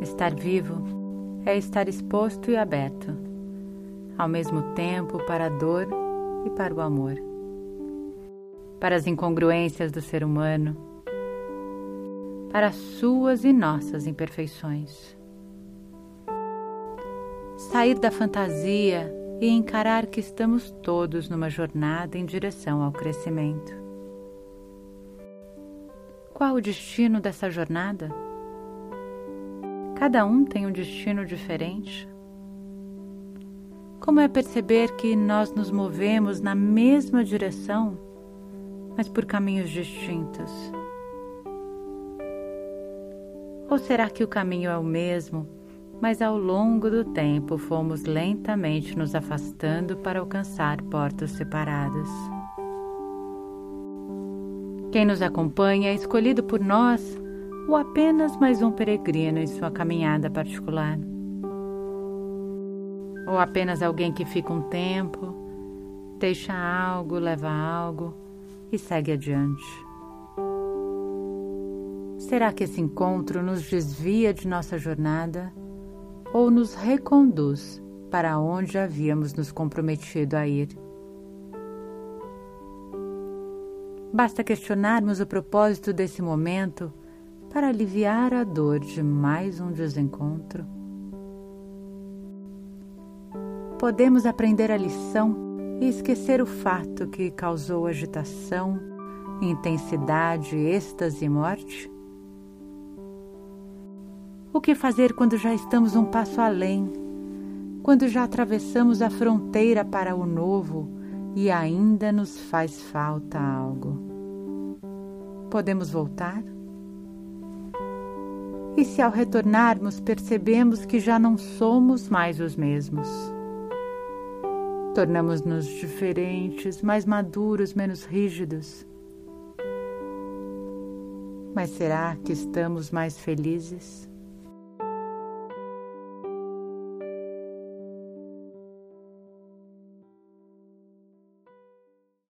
Estar vivo é estar exposto e aberto, ao mesmo tempo para a dor e para o amor, para as incongruências do ser humano, para as suas e nossas imperfeições. Sair da fantasia e encarar que estamos todos numa jornada em direção ao crescimento. Qual o destino dessa jornada? Cada um tem um destino diferente. Como é perceber que nós nos movemos na mesma direção, mas por caminhos distintos? Ou será que o caminho é o mesmo, mas ao longo do tempo fomos lentamente nos afastando para alcançar portas separadas? Quem nos acompanha é escolhido por nós ou apenas mais um peregrino em sua caminhada particular? Ou apenas alguém que fica um tempo, deixa algo, leva algo e segue adiante? Será que esse encontro nos desvia de nossa jornada ou nos reconduz para onde havíamos nos comprometido a ir? Basta questionarmos o propósito desse momento para aliviar a dor de mais um desencontro. Podemos aprender a lição e esquecer o fato que causou agitação, intensidade, êxtase e morte? O que fazer quando já estamos um passo além, quando já atravessamos a fronteira para o novo e ainda nos faz falta algo? Podemos voltar? E se ao retornarmos percebemos que já não somos mais os mesmos? Tornamos-nos diferentes, mais maduros, menos rígidos. Mas será que estamos mais felizes?